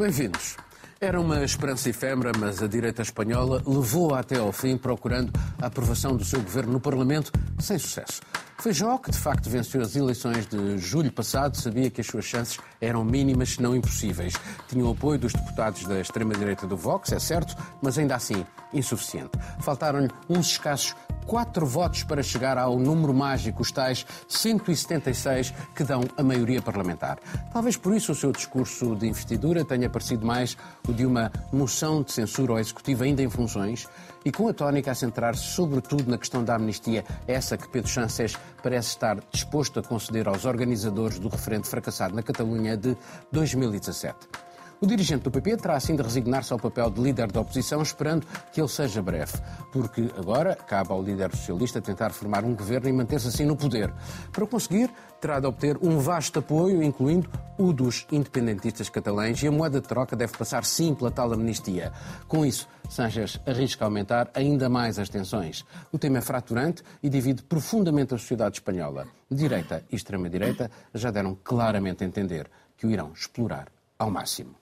Bem-vindos. Era uma esperança efêmera, mas a direita espanhola levou-a até ao fim, procurando a aprovação do seu governo no Parlamento, sem sucesso. Feijó, que de facto venceu as eleições de julho passado, sabia que as suas chances eram mínimas, se não impossíveis. Tinha o apoio dos deputados da extrema-direita do Vox, é certo, mas ainda assim insuficiente. Faltaram-lhe uns escassos quatro votos para chegar ao número mágico, os tais 176 que dão a maioria parlamentar. Talvez por isso o seu discurso de investidura tenha parecido mais o de uma moção de censura ao Executivo ainda em funções e com a tónica a centrar-se sobretudo na questão da amnistia, essa que Pedro Sánchez parece estar disposto a conceder aos organizadores do referendo fracassado na Catalunha de 2017. O dirigente do PP terá assim de resignar-se ao papel de líder da oposição, esperando que ele seja breve, porque agora cabe ao líder socialista tentar formar um governo e manter-se assim no poder. Para conseguir, terá de obter um vasto apoio, incluindo o dos independentistas catalães, e a moeda de troca deve passar sim pela tal amnistia. Com isso, Sánchez arrisca aumentar ainda mais as tensões. O tema é fraturante e divide profundamente a sociedade espanhola. Direita e extrema-direita já deram claramente a entender que o irão explorar ao máximo.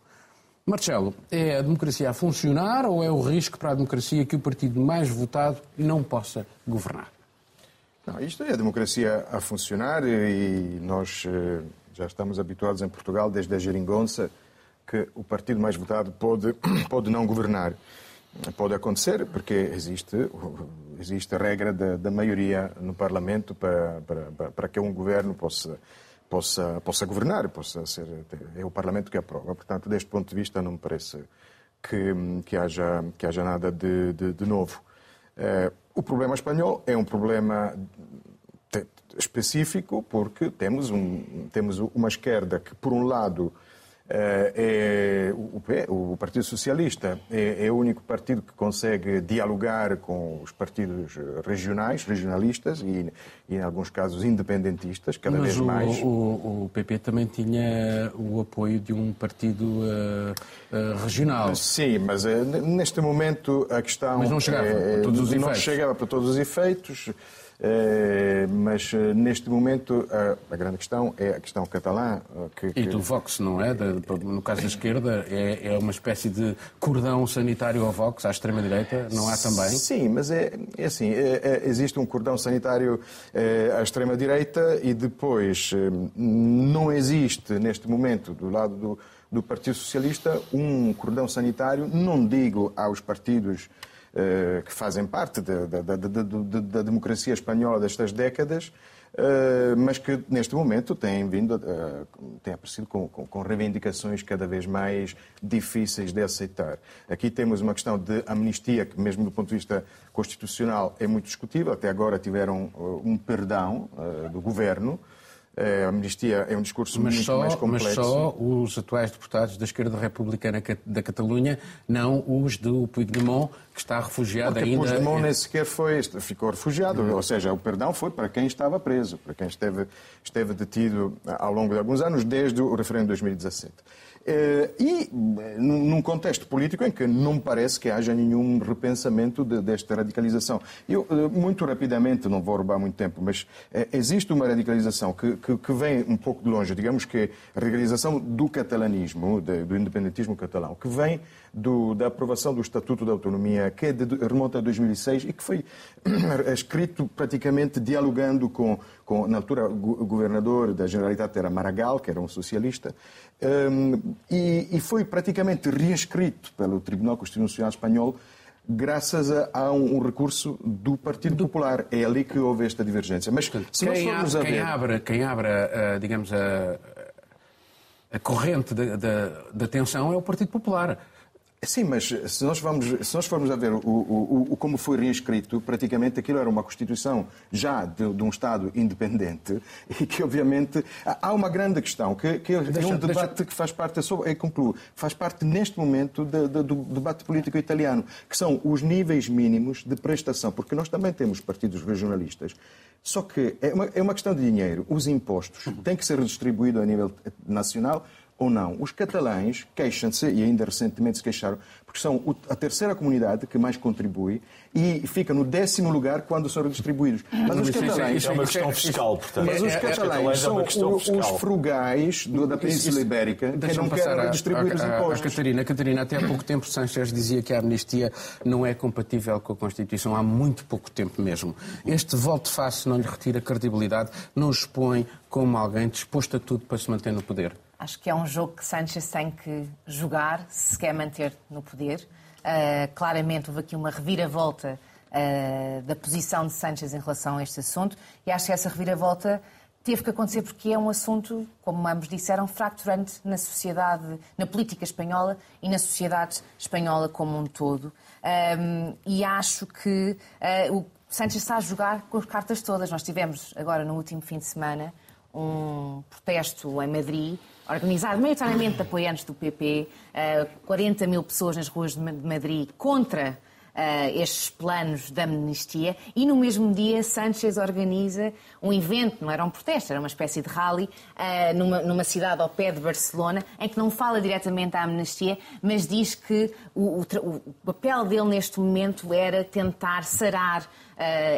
Marcelo, é a democracia a funcionar ou é o risco para a democracia que o partido mais votado não possa governar? Não, isto é a democracia a funcionar e nós eh, já estamos habituados em Portugal, desde a geringonça, que o partido mais votado pode, pode não governar. Pode acontecer porque existe, existe a regra da, da maioria no Parlamento para, para, para que um governo possa possa, possa governar, possa ser. É o Parlamento que aprova. Portanto, deste ponto de vista, não me parece que, que, haja, que haja nada de, de, de novo. Uh, o problema espanhol é um problema específico porque temos, um, temos uma esquerda que, por um lado, é, o, o, Partido Socialista é, é, o único partido que consegue dialogar com os partidos regionais, regionalistas e, e em alguns casos, independentistas, cada Mas vez o, mais. O, o, PP também tinha o apoio de um partido uh, uh, regional. Sim, mas uh, neste momento a questão. Mas não chegava é, para todos os não efeitos. chegava para todos os efeitos. Eh, mas eh, neste momento a, grande questão é a questão catalã. Eh, que, que... E do Vox, não é? no caso da esquerda, é, é, uma espécie de cordão sanitário ao Vox, à extrema-direita, não há também? Sim, mas é, é assim: é, é existe um cordão sanitário à extrema-direita e depois não existe neste momento, do lado do, do Partido Socialista, um cordão sanitário, não digo aos partidos que fazem parte da, da, da, da, democracia espanhola destas décadas, eh, mas que neste momento têm vindo, têm aparecido com, com, com, reivindicações cada vez mais difíceis de aceitar. Aqui temos uma questão de amnistia que, mesmo do ponto de vista constitucional, é muito discutível. Até agora tiveram eh, um perdão do governo. É, a amnistia é um discurso mas muito só, mais complexo. Mas só os atuais deputados da esquerda republicana da Catalunha, não os do Puigdemont, que está refugiado Porque ainda... Puigdemont nem sequer foi, ficou refugiado, ou seja, o perdão foi para quem estava preso, para quem esteve, esteve detido ao longo de alguns anos, desde o referendo de 2017. Eh, e num contexto político em que não me parece que haja nenhum repensamento de, desta radicalização. Eu, eh, muito rapidamente, não vou roubar muito tempo, mas eh, existe uma radicalização que, que, que vem um pouco de longe, digamos que a radicalização do catalanismo, de, do independentismo catalão, que vem do, da aprovação do Estatuto da Autonomia, que é de, remonta a 2006 e que foi escrito praticamente dialogando com, com na altura, o governador da Generalitat era Maragall, que era um socialista, um, e, e, foi praticamente reescrito pelo Tribunal Constitucional Espanhol graças a, a um, um, recurso do Partido Popular. É ali que houve esta divergência. Mas se quem, nós formos a quem ver... Abre, quem abre, uh, digamos, a, a corrente da, da, da tensão é o Partido Popular. Sim, mas se nós, vamos, se nós formos a ver o, o, o, como foi reinscrito, praticamente aquilo era uma Constituição já de, de um Estado independente e que, obviamente, há uma grande questão, que, que é um debate deixa... que faz parte, sobre, concluo, faz parte neste momento de, de, do debate político italiano, que são os níveis mínimos de prestação, porque nós também temos partidos regionalistas só que é uma, é uma, questão de dinheiro. Os impostos têm que ser redistribuídos a nível nacional ou não, os catalães queixam-se, e ainda recentemente se queixaram, porque são a terceira comunidade que mais contribui e fica no décimo lugar quando são redistribuídos. Mas os catalães... É uma questão fiscal, portanto. Mas os catalães são os frugais da Península Ibérica que não querem redistribuir os impostos. A Catarina, Catarina, até há pouco tempo Sanchez dizia que a amnistia não é compatível com a Constituição, há muito pouco tempo mesmo. Este volte-face não lhe retira credibilidade, não expõe como alguém disposto a tudo para se manter no poder. Acho que é um jogo que Sanchez tem que jogar se quer manter no poder. Uh, claramente houve aqui uma reviravolta uh, da posição de Sanchez em relação a este assunto e acho que essa reviravolta teve que acontecer porque é um assunto, como ambos disseram, fracturante na sociedade, na política espanhola e na sociedade espanhola como um todo. Um, e acho que uh, o Sanchez está a jogar com as cartas todas. Nós tivemos agora no último fim de semana um protesto em Madrid organizado maioritariamente de apoiantes do PP, 40 mil pessoas nas ruas de Madrid contra Uh, estes planos da amnistia. E no mesmo dia Sanchez organiza um evento, não era um protesto, era uma espécie de rally uh, numa, numa, cidade ao pé de Barcelona, em que não fala diretamente à amnistia, mas diz que o, o, o papel dele neste momento era tentar sarar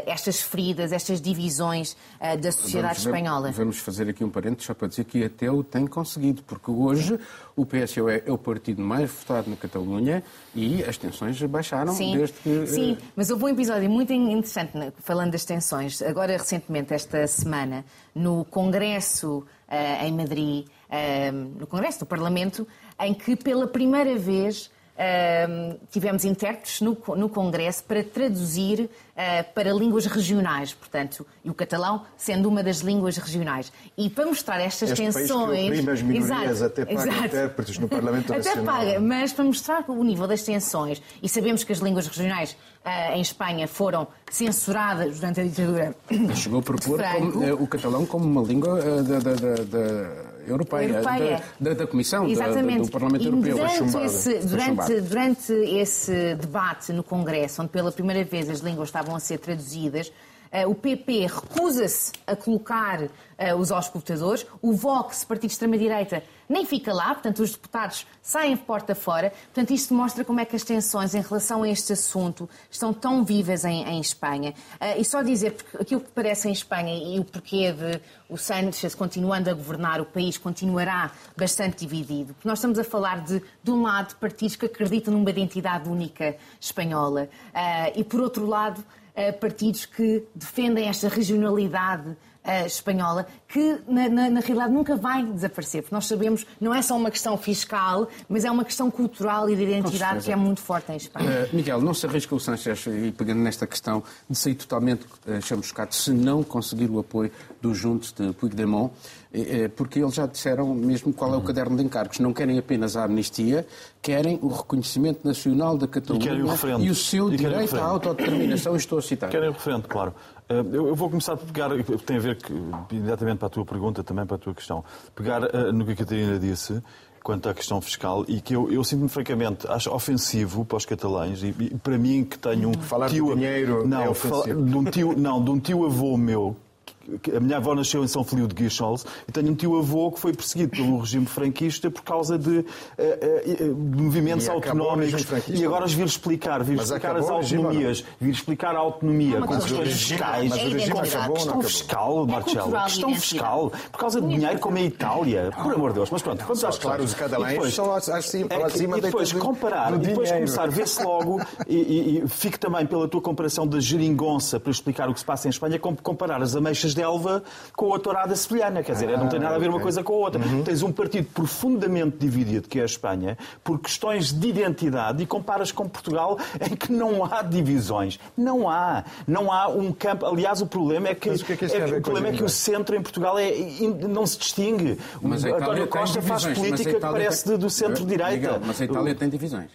estas feridas, estas divisões uh, da sociedade vamos, espanhola. Vamos fazer aqui um parênteses só para dizer que até o tem conseguido, porque hoje o PSOE é o partido mais votado na Catalunha e as tensões baixaram sim, desde que... Sim, mas houve um episódio muito interessante falando das tensões, agora recentemente, esta semana, no Congresso em Madrid, no Congresso do Parlamento, em que pela primeira vez tivemos intérpretes no, no Congresso para traduzir uh, para línguas regionais, portanto, e o catalão sendo uma das línguas regionais. E para mostrar estas este tensões. País que as minorias exato, até paga exato. intérpretes no Parlamento Nacional. Até paga, mas para mostrar o nível das tensões, e sabemos que as línguas regionais uh, em Espanha foram censuradas durante a ditadura. Chegou a propor como, uh, o catalão como uma língua da, da, da europeia, europeia. Da, da, Comissão Exatamente. do Parlamento e Europeu. Durante esse, durante, durante esse debate no Congresso, onde pela primeira vez as línguas estavam a ser traduzidas, o PP recusa-se a colocar uh, os auscultadores, o Vox, partido de extrema-direita, nem fica lá, portanto, os deputados saem porta fora. Portanto, isto mostra como é que as tensões em relação a este assunto estão tão vivas em, em Espanha. Uh, e só dizer, porque aquilo que parece em Espanha e o porquê de o Sánchez continuando a governar o país continuará bastante dividido. Nós estamos a falar de, de um lado, partidos que acreditam numa identidade única espanhola uh, e, por outro lado, partidos que defendem esta regionalidade uh, espanhola, que na, na, na, realidade nunca vai desaparecer, porque nós sabemos não é só uma questão fiscal, mas é uma questão cultural e de identidade que é muito forte em Espanha. Uh, Miguel, não se arrisca o Sanchez, e pegando nesta questão, de sair totalmente uh, chamuscado se não conseguir o apoio dos juntos de Puigdemont, porque eles já disseram mesmo qual é o caderno de encargos. Não querem apenas a amnistia, querem o reconhecimento nacional da Catalunha e, o, e o seu e direito à autodeterminação. Estou a citar. Querem o referendo, claro. Eh, eu vou começar por pegar, tem a ver imediatamente para a tua pergunta, também para a tua questão, pegar eh, no que a Catarina disse quanto à questão fiscal e que eu, eu sinto-me francamente acho ofensivo para os catalães e, e para mim que tenho um falar tio, de dinheiro não, é ofensivo. de um tio não de um tio avô meu a minha avó nasceu em São Feliu de Guichols e tenho um tio-avô que foi perseguido pelo regime franquista por causa de, uh, uh, movimentos e autonómicos. E agora vir explicar, vir mas explicar as autonomias, vir explicar a autonomia com questões fiscais. Regime acabou, questão fiscal, é Marcelo. Questão fiscal. Por causa de dinheiro como a Itália. Por amor de Deus. Mas pronto, vamos às Claro, os catalães são acima, é E depois comparar, e depois começar, vê-se logo, e fico também pela tua comparação da geringonça para explicar o que se passa em Espanha, comparar as ameixas de Elva com a tourada sevilhana. Quer dizer, ah, não tem nada a ver uma coisa com a outra. Uhum. Tens um partido profundamente dividido, que é a Espanha, por questões de identidade e comparas com Portugal, em que não há divisões. Não há. Não há um campo. Aliás, o problema é que, que, é que, é, o, problema é que o centro em Portugal é, não se distingue. Mas António Costa faz política que parece tem... do centro-direita. Mas a Itália tem divisões.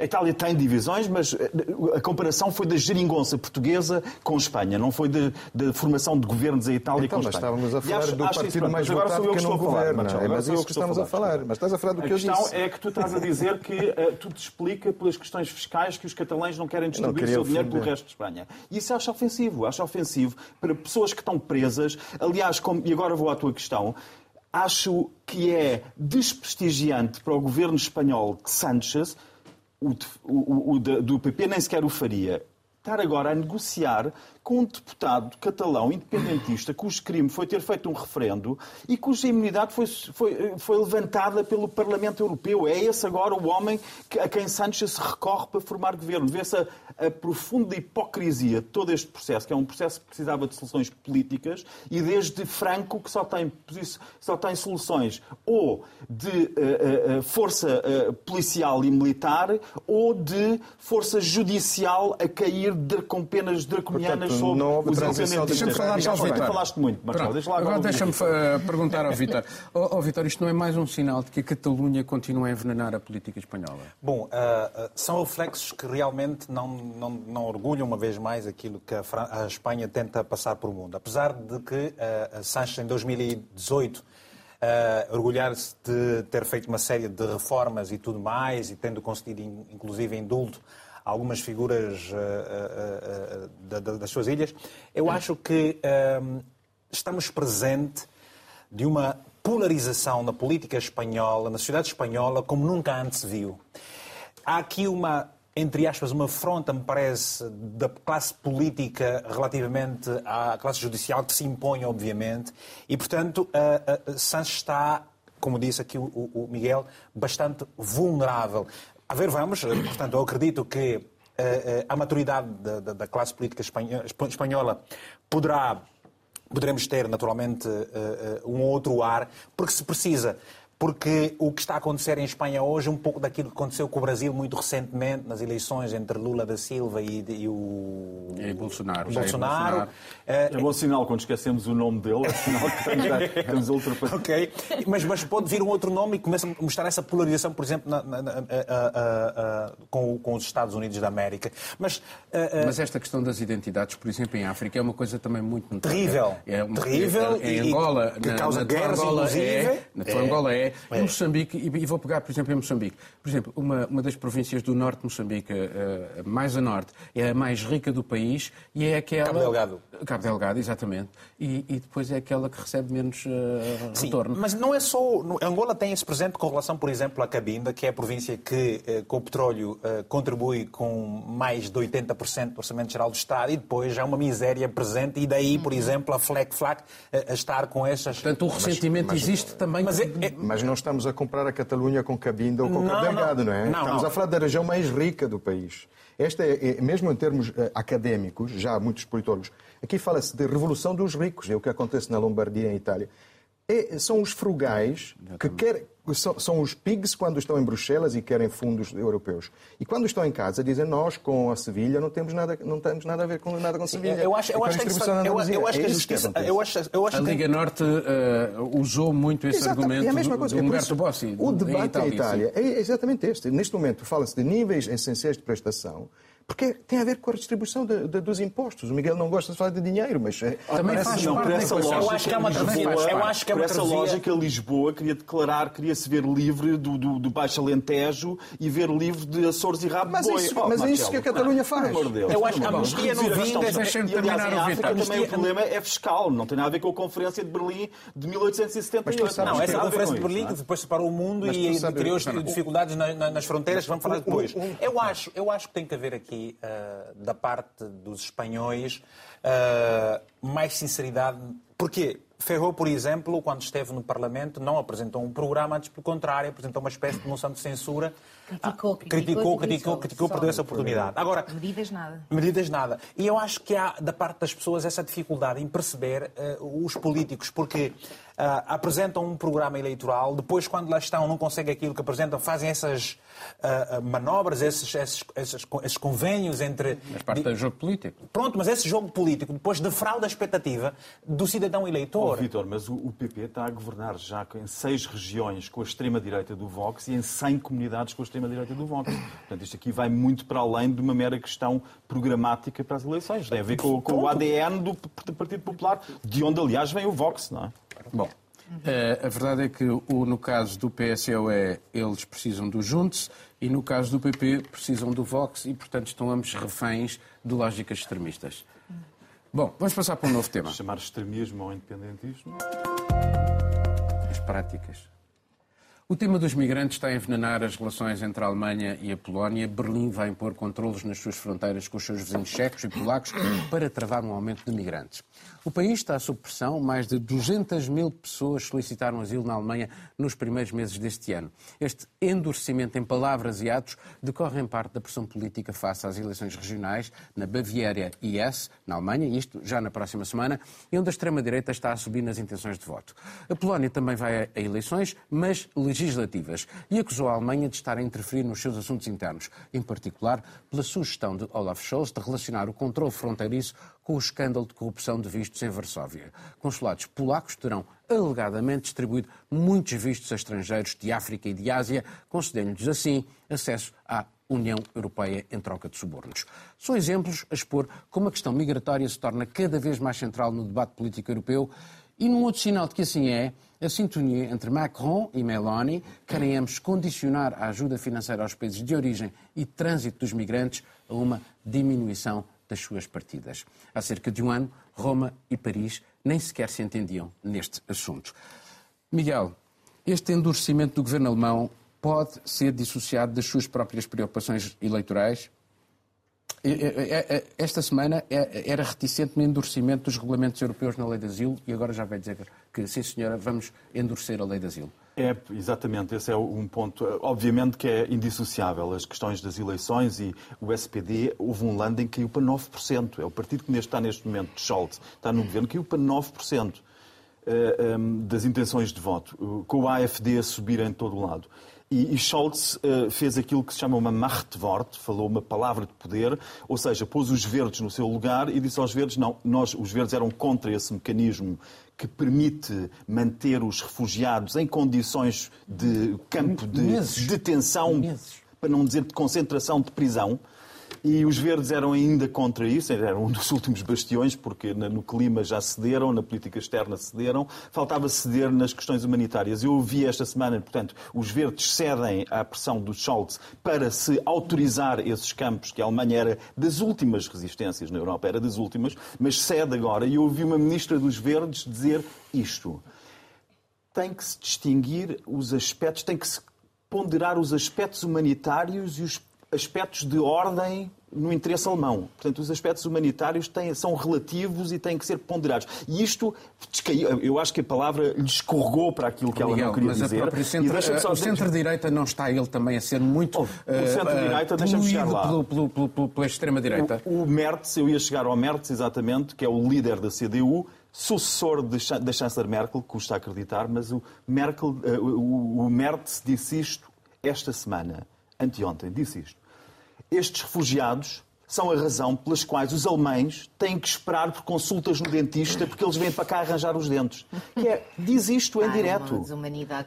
A Itália tem divisões, mas eh, a comparação foi da geringonça portuguesa com Espanha, não foi da formação de governos em Itália então, com Espanha. estávamos a falar acho, do acho partido mais votado que não governa. É, mas é isso que estamos a falar. Mas estás a falar do que eu disse. A questão é que tu estás a dizer que uh, tudo explica pelas questões fiscais que os catalães não querem distribuir o seu dinheiro pelo resto de Espanha. E isso acho ofensivo. Acho ofensivo para pessoas que estão presas. Aliás, como, e agora vou à tua questão, Acho que é desprestigiante para o governo espanhol que Sánchez, o, o, o, do PP, nem sequer o faria estar agora a negociar com um deputado catalão independentista cujo crime foi ter feito um referendo e cuja imunidade foi, foi, foi levantada pelo Parlamento Europeu. É esse agora o homem a quem Sánchez se recorre para formar governo. Vê-se a, a, profunda hipocrisia de todo este processo, que é um processo que precisava de soluções políticas, e desde Franco, que só tem, só tem soluções ou de uh, uh, força uh, policial e militar ou de força judicial a cair de, com penas draconianas sobre não houve os transição Deixa-me falar já ao Vitor. falaste muito, Marcelo. Deixa lá agora deixa-me perguntar ao Vitor. oh, oh, Vitor, isto não é mais um sinal de que a Catalunha continua a envenenar a política espanhola? Bom, uh, são reflexos que realmente não, não, não orgulham uma vez mais aquilo que a, a, Espanha tenta passar para o mundo. Apesar de que uh, Sánchez em 2018 Uh, orgulhar-se de ter feito uma série de reformas e tudo mais, e tendo concedido inclusive indulto algumas figuras uh, uh, das suas ilhas, eu acho que estamos presente de uma polarização na política espanhola, na sociedade espanhola, como nunca antes se viu. Há aqui uma, entre aspas, uma afronta, me parece, da classe política relativamente à classe judicial, que se impõe, obviamente, e, portanto, uh, Sanches está, como disse aqui o, o Miguel, bastante vulnerável. A ver, vamos. Portanto, eu acredito que uh, a maturidade da, da, da classe política espanhola poderá poderemos ter naturalmente um outro ar, porque se precisa porque o que está a acontecer em Espanha hoje é um pouco daquilo que aconteceu com o Brasil muito recentemente, nas eleições entre Lula da Silva e, e o e Bolsonaro. Bolsonaro. Bolsonaro. É, é bom sinal quando esquecemos o nome dele, é sinal que estamos ultrapassado. ok, mas, mas pode vir um outro nome e começa a mostrar essa polarização, por exemplo, na, na, na, a, com, com, os Estados Unidos da América. Mas, mas esta questão das identidades, por exemplo, em África, é uma coisa também muito terrível. É uma, terrível. É, em Angola, que causa guerras, Angola inclusive. É, na Angola é é. Em Moçambique, e vou pegar, por exemplo, em Moçambique. Por exemplo, uma, uma das províncias do norte de Moçambique, uh, mais a norte, é a mais rica do país e é aquela... Cabo Delgado. Cabo Delgado, exatamente. E, e depois é aquela que recebe menos uh, Sim, retorno. mas não é só... Angola tem esse presente com relação, por exemplo, à Cabinda, que é a província que, uh, com o petróleo, contribui com mais de 80% do orçamento geral do Estado e depois já é uma miséria presente e daí, por uhum. exemplo, a FLEC FLAC a estar com essas... Portanto, o ressentimento mas, mas, existe também... Mas, é, é... mas não estamos a comparar a Catalunha com Cabinda ou com Cabo Delgado, não, não é? Não, estamos não. a falar da região mais rica do país. Esta é, é mesmo em termos uh, académicos, já há muitos politólogos, aqui fala-se de revolução dos ricos, é o que acontece na Lombardia, em Itália. É, são os frugais que querem são, são, os pigs quando estão em Bruxelas e querem fundos europeus. E quando estão em casa dizem nós com a Sevilha não temos nada, não temos nada a ver com nada com Sevilha. Eu acho, eu acho, que, eu, eu acho que a é justiça, eu acho, eu acho a Liga que... Norte uh, usou muito esse Exato, argumento é a mesma coisa. do Humberto Bossi. O debate em Itália, em Itália é exatamente este. Neste momento fala-se de níveis essenciais de prestação porque tem a ver com a distribuição de, de, dos impostos. O Miguel não gosta de falar de dinheiro, mas é, também faz não, parte essa lógica. Eu acho que é uma travessia. Eu acho que é uma essa lógica, Lisboa queria declarar, queria se ver livre do, do, do Baixo Alentejo e ver livre de Açores e Rabo mas Boi. Isso, oh, mas é isso que a Catalunha faz. Deus, eu acho que a amnistia no vinho... Terminar o Vitor. também o problema é fiscal. Não tem nada a ver com a Conferência de Berlim de 1878. Não, essa Conferência de Berlim que depois separou o mundo e criou dificuldades nas fronteiras, vamos falar depois. Eu acho que tem que haver aqui eh, da parte dos espanhóis uh, mais sinceridade. Porquê? Ferrou, por exemplo, quando esteve no Parlamento, não apresentou um programa, antes, pelo contrário, apresentou uma espécie de moção de censura. Criticou, criticou, criticou, criticou, criticou perdeu essa oportunidade. Agora, medidas nada. Medidas nada. E eu acho que há, da parte das pessoas, essa dificuldade em perceber uh, os políticos, porque uh, apresentam um programa eleitoral, depois, quando lá estão, não conseguem aquilo que apresentam, fazem essas uh, manobras, esses, esses, esses, esses, convênios entre. Mas parte do jogo político. Pronto, mas esse jogo político depois defrauda a expectativa do cidadão eleitor. Oh, Vitor, mas o, o, PP está a governar já em seis regiões com a extrema-direita do Vox e em 100 comunidades com a extrema-direita do Vox. Portanto, isto aqui vai muito para além de uma mera questão programática para as eleições. Tem a ver com, com o ADN do Partido Popular, de onde, aliás, vem o Vox, não é? Bom, uh, a verdade é que o, no caso do PSOE eles precisam do Juntos e no caso do PP precisam do Vox e, portanto, estão ambos reféns de lógicas extremistas. Bom, vamos passar para um novo tema. Chamar extremismo ao independentismo? práticas. O tema dos migrantes está a envenenar as relações entre a Alemanha e a Polónia. Berlim vai impor controlos nas suas fronteiras com os seus vizinhos checos e polacos para travar um aumento de migrantes. O país está sob pressão. Mais de 200 mil pessoas solicitaram asilo na Alemanha nos primeiros meses deste ano. Este endurecimento em palavras e atos decorre em parte da pressão política face às eleições regionais na Baviera e Hesse, na Alemanha, isto já na próxima semana, e onde a extrema-direita está a subir nas intenções de voto. A Polónia também vai a eleições, mas legislativas e acusou a Alemanha de estar a interferir nos seus assuntos internos, em particular pela sugestão de Olaf Scholz de relacionar o controle fronteiriço com o escândalo de corrupção de vistos em Varsóvia. Consulados polacos terão alegadamente distribuído muitos vistos a estrangeiros de África e de Ásia, concedendo-lhes assim acesso à União Europeia em troca de subornos. São exemplos a expor como a questão migratória se torna cada vez mais central no debate político europeu e num outro sinal de que assim é, a sintonia entre Macron e Meloni querem ambos condicionar a ajuda financeira aos países de origem e trânsito dos migrantes a uma diminuição das suas partidas. Há cerca de um ano, Roma e Paris nem sequer se entendiam neste assunto. Miguel, este endurecimento do governo alemão pode ser dissociado das suas próprias preocupações eleitorais? Esta semana era reticente no endurecimento dos regulamentos europeus na lei de asilo e agora já vai dizer que, sim senhora, vamos endurecer a lei de asilo. É, exatamente, esse é um ponto. Obviamente que é indissociável as questões das eleições e o SPD, houve um landing que caiu para 9%. É o partido que está neste momento, Scholz, está no governo, caiu para 9% eh, ehm, das intenções de voto, com o AFD a subir em todo o lado. E, Scholz uh, fez aquilo que se chama uma Machtwort, falou uma palavra de poder, ou seja, pôs os verdes no seu lugar e disse aos verdes, não, nós, os verdes eram contra esse mecanismo que permite manter os refugiados em condições de campo de Meses. detenção, Meses. para não dizer de concentração de prisão. E os verdes eram ainda contra isso, eram um dos últimos bastiões, porque no clima já cederam, na política externa cederam, faltava ceder nas questões humanitárias. Eu ouvi esta semana, portanto, os verdes cedem à pressão do Scholz para se autorizar esses campos, que a Alemanha era das últimas resistências na Europa, era das últimas, mas cede agora. E eu ouvi uma ministra dos verdes dizer isto. Tem que se distinguir os aspectos, tem que se ponderar os aspectos humanitários e os aspectos de ordem no interesse alemão. Portanto, os aspectos humanitários têm, são relativos e têm que ser ponderados. E isto, eu acho que a palavra lhe escorregou para aquilo que Miguel, ela não queria mas dizer. Centro, o centro-direita não está ele também a ser muito oh, o centro-direita, uh, deixa-me chegar lá. Pelo, pelo, pelo, pela extrema-direita. O, o Merz, eu ia chegar ao Merz, exatamente, que é o líder da CDU, sucessor da chanceler Merkel, custa acreditar, mas o, Merkel, uh, o, o Merz disse isto esta semana, anteontem, disse isto estes refugiados são a razão pelas quais os alemães têm que esperar por consultas no dentista porque eles vêm para cá arranjar os dentes. Que é, diz isto em ah, direto.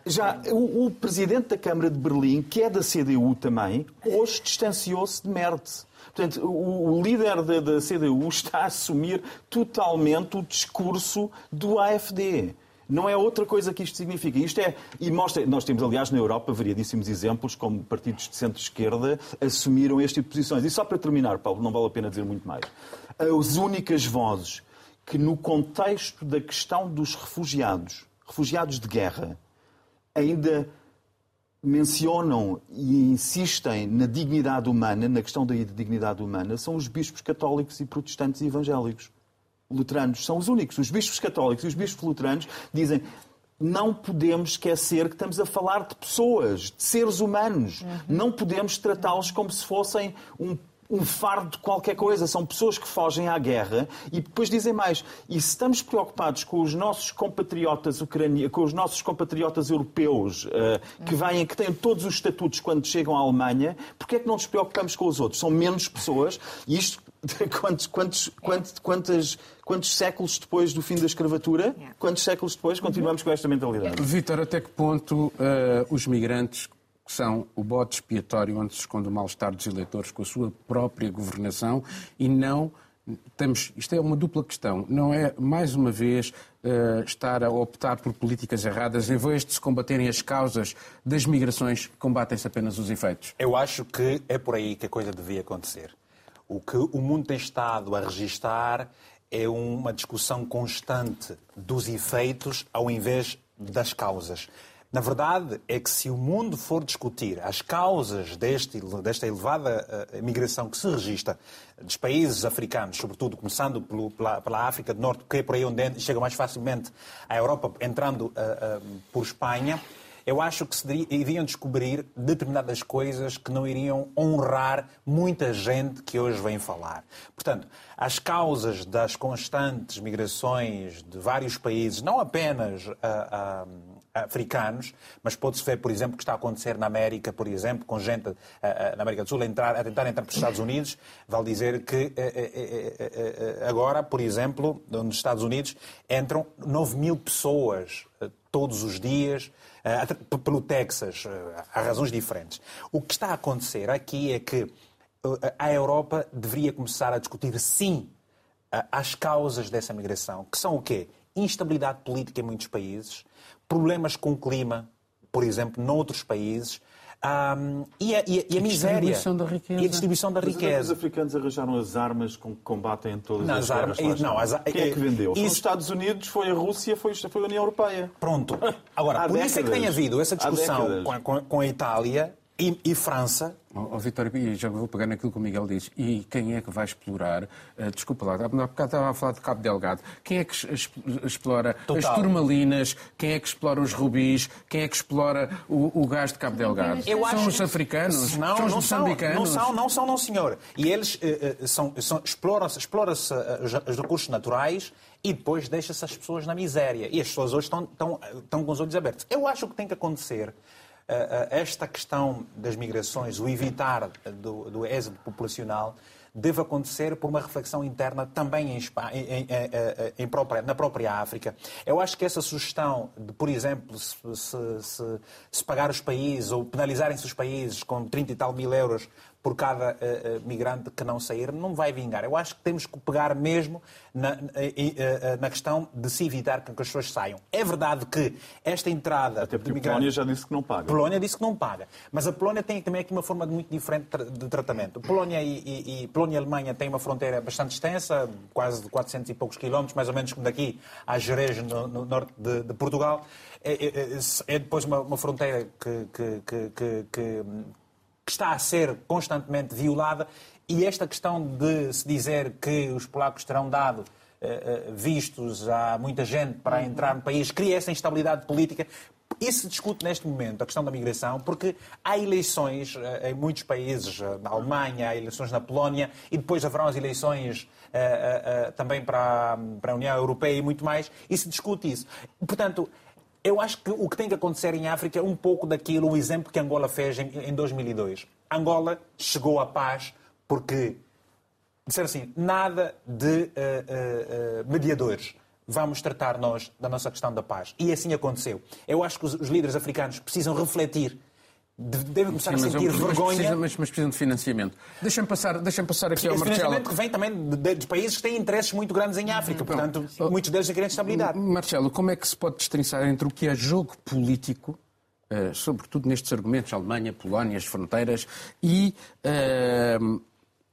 Já o, o, presidente da Câmara de Berlim, que é da CDU também, hoje distanciou-se de Merz. Portanto, o, o líder da, da CDU está a assumir totalmente o discurso do AfD. Não é outra coisa que isto significa. Isto é, e mostra, nós temos, aliás, na Europa, variadíssimos exemplos, como partidos de centro-esquerda assumiram este tipo de posições. E só para terminar, Paulo, não vale a pena dizer muito mais. As únicas vozes que, no contexto da questão dos refugiados, refugiados de guerra, ainda mencionam e insistem na dignidade humana, na questão da dignidade humana, são os bispos católicos e protestantes e evangélicos luteranos são os únicos. Os bispos católicos e os bispos luteranos dizem não podemos esquecer que estamos a falar de pessoas, de seres humanos. Uhum. Não podemos tratá-los como se fossem um um fardo de qualquer coisa. São pessoas que fogem à guerra e depois dizem mais. E se estamos preocupados com os nossos compatriotas ucranianos, com os nossos compatriotas europeus, uh, que vêm, que têm todos os estatutos quando chegam à Alemanha, porquê é que não nos preocupamos com os outros? São menos pessoas e isto quantos, quantos, quantos, quantos, quantos séculos depois do fim da escravatura, quantos séculos depois continuamos com esta mentalidade? Vítor, até que ponto uh, os migrantes que são o bote expiatório onde se esconde o mal-estar dos eleitores com a sua própria governação e não temos, isto é uma dupla questão. Não é, mais uma vez, uh, estar a optar por políticas erradas em vez de se combaterem as causas das migrações, combatem-se apenas os efeitos? Eu acho que é por aí que a coisa devia acontecer. O que o mundo tem estado a registar é uma discussão constante dos efeitos ao invés das causas. Na verdade, é que se o mundo for discutir as causas deste, desta elevada uh, migração que se registra dos países africanos, sobretudo começando pelo, pela, pela, África do Norte, que é por aí onde chega mais facilmente à Europa, entrando uh, uh, por Espanha, eu acho que se iriam descobrir determinadas coisas que não iriam honrar muita gente que hoje vem falar. Portanto, as causas das constantes migrações de vários países, não apenas a africanos, mas pode-se ver, por exemplo, o que está a acontecer na América, por exemplo, com gente a, na América do Sul a, entrar, a tentar entrar para os Estados Unidos, vale dizer que agora, por exemplo, nos Estados Unidos entram 9 mil pessoas todos os dias pelo Texas, há razões diferentes. O que está a acontecer aqui é que a Europa deveria começar a discutir, sim, as causas dessa migração, que são o quê? Instabilidade política em muitos países, problemas com o clima, por exemplo, noutros países, um, e, a, e, a, e a miséria. Da riqueza. E a distribuição da Mas riqueza. Os africanos arranjaram as armas com que combatem todas não, as armas. Não, as, Quem é que vendeu? Isso... Foi os Estados Unidos, foi a Rússia, foi, foi a União Europeia. Pronto. Agora, por isso é que tem havido essa discussão com, com, com a Itália e, e, França. Oh, oh, Vitória, e já vou pegar naquilo que o Miguel disse. E quem é que vai explorar? Uh, desculpa lá, há bocado estava a falar de Cabo Delgado. Quem é que explora Total. as turmalinas? Quem é que explora os rubis? Quem é que explora o, o gás de Cabo Delgado? Eu são acho... os africanos? Não, são os não moçambicanos? São, não são, não são, não senhor. E eles uh, são, são, explora-se explora os recursos naturais e depois deixa-se as pessoas na miséria. E as pessoas hoje estão, estão, estão com os olhos abertos. Eu acho que tem que acontecer esta questão das migrações, o evitar do, do êxodo populacional, deve acontecer por uma reflexão interna também em, em, em, própria, na própria África. Eu acho que essa sugestão de, por exemplo, se, se, se pagar os países ou penalizarem-se os países com 30 e tal mil euros por cada uh, migrante que não sair, não vai vingar. Eu acho que temos que pegar mesmo na, uh, na questão de se evitar que as pessoas saiam. É verdade que esta entrada. Até porque de a Polónia já disse que não paga. Polónia disse que não paga. Mas a Polónia tem também aqui uma forma muito diferente de tratamento. Polónia e, e, e, Polónia e Alemanha têm uma fronteira bastante extensa, quase de 400 e poucos quilómetros, mais ou menos como daqui a Jerez, no, no norte de, de Portugal. É, é, é, depois uma, uma fronteira que, que, que, que que está a ser constantemente violada e esta questão de se dizer que os polacos terão dado eh, eh, vistos a muita gente para entrar no país cria essa instabilidade política. Isso se discute neste momento, a questão da migração, porque há eleições eh, em muitos países, na Alemanha, há eleições na Polónia, e depois haverão as eleições também para, para a União Europeia e muito mais, e se discute isso. Portanto, eu acho que o que tem que acontecer em África é um pouco daquilo, o exemplo que Angola fez em, em 2002. Angola chegou à paz porque, disseram assim, nada de uh, uh, mediadores. Vamos tratar nós da nossa questão da paz. E assim aconteceu. Eu acho que os, os líderes africanos precisam refletir devem começar Sim, a sentir mas, vergonha. Mas precisam, mas, mas precisam de financiamento. Deixa-me passar, deixa passar aqui ao Marcelo. financiamento que vem também de, de, países que têm interesses muito grandes em África, portanto, oh, muitos deles querem estabilidade. Marcelo, como é que se pode destrinçar entre o que é jogo político, uh, sobretudo nestes argumentos, Alemanha, Polónia, as fronteiras, e. Uh,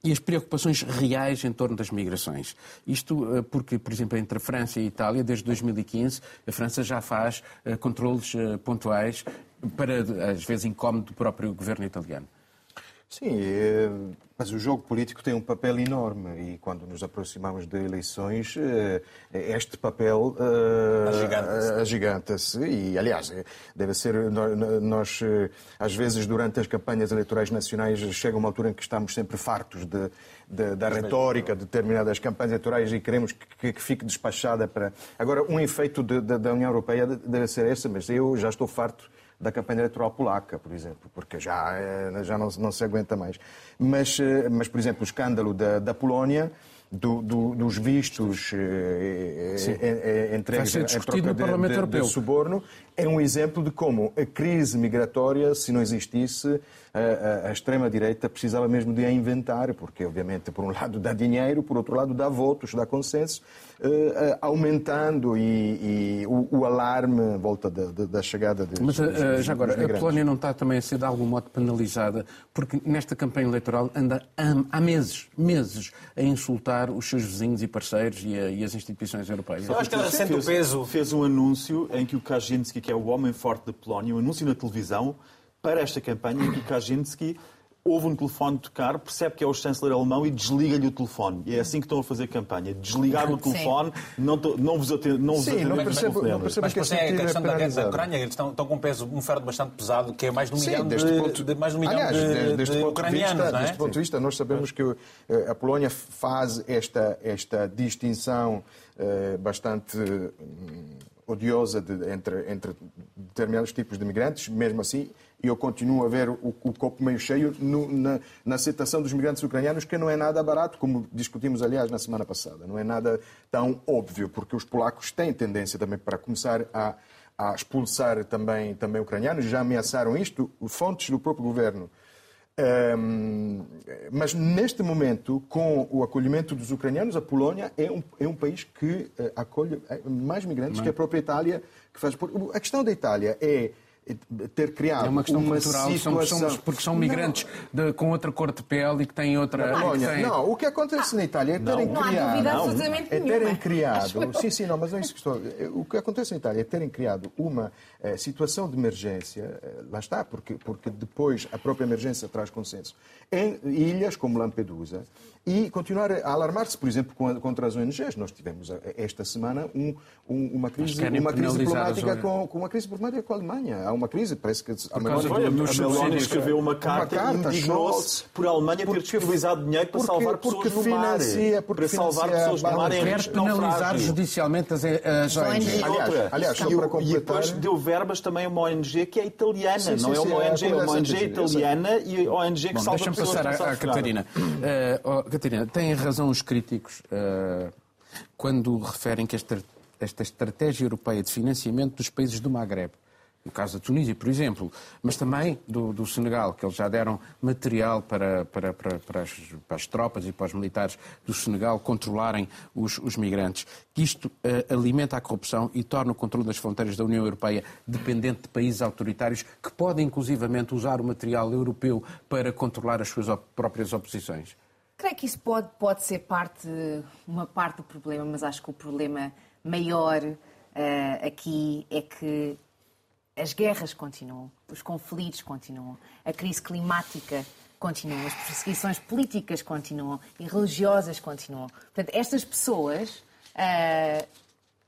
e as preocupações reais em torno das migrações. Isto eh, porque, por exemplo, entre a França e a Itália, desde 2015, a França já faz uh, controles uh, pontuais para, às vezes, incómodo do próprio governo italiano. Sim, é, mas o jogo político tem um papel enorme e quando nos aproximamos de eleições, é, este papel uh, agiganta-se. E, aliás, deve ser. Nós, às vezes, durante as campanhas eleitorais nacionais, chega uma altura em que estamos sempre fartos de, de, da retórica de determinadas campanhas eleitorais e queremos que, que fique despachada para. Agora, um efeito de, de, da União Europeia deve ser esse, mas eu já estou farto da campanha eleitoral polaca, por exemplo, porque já, eh, já não, não se aguenta mais. Mas, eh, mas, por exemplo, o escândalo da, da Polónia do, do, dos vistos eh, eh, entregues em troca de, de, de, suborno é um exemplo de como a crise migratória, se não existisse, a, a, a extrema-direita precisava mesmo de a inventar, porque, obviamente, por um lado dá dinheiro, por outro lado dá votos, dá consenso, eh, aumentando e, e o, o, alarme em volta da, da chegada de Mas, dos, já agora, a Polónia não está também a ser de algum modo penalizada, porque nesta campanha eleitoral anda há meses, meses, a insultar os seus vizinhos e parceiros e, a, e as instituições europeias? Eu acho que ela sente o peso. Fez um anúncio em que o Kaczynski, que é o homem forte da Polónia, um anúncio na televisão para esta campanha em que Kaczynski ouve um telefone tocar, percebe que é o chanceler alemão e desliga-lhe o telefone. E é assim que estão a fazer campanha. Desligar o telefone, não, não vos atender. Não vos Sim, não percebo, não percebo mas que é a questão da, da Ucrânia, eles estão, estão com um peso, um fardo bastante pesado, que é mais de um Sim, milhão, deste de, ponto, de, mais de, um milhão aliás, de, deste de ponto ucranianos. De vista, não é? Deste ponto de vista, nós sabemos que eh, a Polónia faz esta, esta distinção eh, bastante hum, odiosa de, entre, entre determinados tipos de migrantes, mesmo assim, eu continuo a ver o, o copo meio cheio no, na, na, aceitação dos migrantes ucranianos, que não é nada barato, como discutimos, aliás, na semana passada. Não é nada tão óbvio, porque os polacos têm tendência também para começar a, a expulsar também, também ucranianos, já ameaçaram isto, fontes do próprio governo. Um, mas neste momento, com o acolhimento dos ucranianos, a Polónia é um, é um país que uh, acolhe mais migrantes não. que a própria Itália. Que faz... A questão da Itália é ter criado é uma questão uma cultural, situação... São, porque são migrantes de, com outra cor de pele e que têm outra... Não, têm... não o que acontece na Itália é terem não, criado... Não. há dúvida é terem criado... Sim, sim, não, mas não é isso que estou... O que acontece na Itália é terem criado uma eh, situação de emergência, eh, lá está, porque, porque depois a própria emergência traz consenso, em ilhas como Lampedusa, e continuar a alarmar-se, por exemplo, contra as ONGs. Nós tivemos eh, esta semana um, um, uma crise, uma crise diplomática com, com, uma crise diplomática com a Alemanha. Há uma crise, parece que a Meloni, a Meloni escreveu uma carta, uma carta e indignou-se por a Alemanha ter disponibilizado dinheiro para porque, salvar pessoas porque no mar. Financia, para salvar pessoas no mar. Quer penalizar judicialmente as, as ONGs. Aliás, aliás só para completar... E depois deu verbas também a uma ONG que é italiana. Sim, sim, não é uma ONG, é uma ONG italiana e a ONG que Bom, salva pessoas Deixa-me passar à Catarina. Uh, Catarina, têm razão os críticos uh, quando referem que esta, esta estratégia europeia de financiamento dos países do Magreb, no caso da Tunísia, por exemplo, mas também do, do Senegal, que eles já deram material para, para, para, para, as, para, as, tropas e para os militares do Senegal controlarem os, os migrantes, isto uh, alimenta a corrupção e torna o controle das fronteiras da União Europeia dependente de países autoritários que podem, inclusivamente, usar o material europeu para controlar as suas op próprias oposições. Creio que isso pode, pode ser parte, uma parte do problema, mas acho que o problema maior uh, aqui é que as guerras continuam, os conflitos continuam, a crise climática continua, as perseguições políticas continuam e religiosas continuam. Portanto, estas pessoas uh,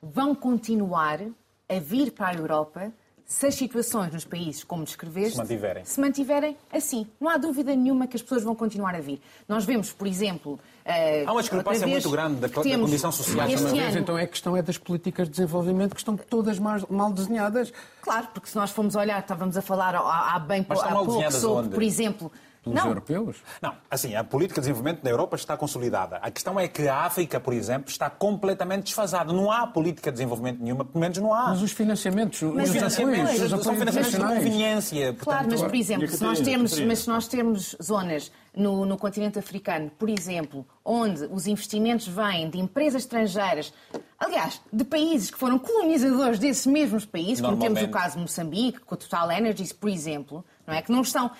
vão continuar a vir para a Europa se as situações nos países, como descreveste, se mantiverem. se mantiverem assim. Não há dúvida nenhuma que as pessoas vão continuar a vir. Nós vemos, por exemplo. Uh, há uma discrepância muito grande da, da condição social. Mais uma vez, ano... então, é a questão é das políticas de desenvolvimento que estão todas mal, mal desenhadas. Claro, porque se nós formos olhar, estávamos a falar há, há bem há pouco sobre, por exemplo, pelos não. europeus? Não, assim, a política de desenvolvimento da Europa está consolidada. A questão é que a África, por exemplo, está completamente desfasada. Não há política de desenvolvimento nenhuma, pelo menos não há. Mas os financiamentos, mas os financiamentos, apoios, os são financiamentos de conveniência. Claro, portanto, mas, por exemplo, se nós, temos, mas se nós temos zonas no, no continente africano, por exemplo, onde os investimentos vêm de empresas estrangeiras, aliás, de países que foram colonizadores desses mesmos países, como temos o caso de Moçambique, com a Total Energies, por exemplo, não é? que não estão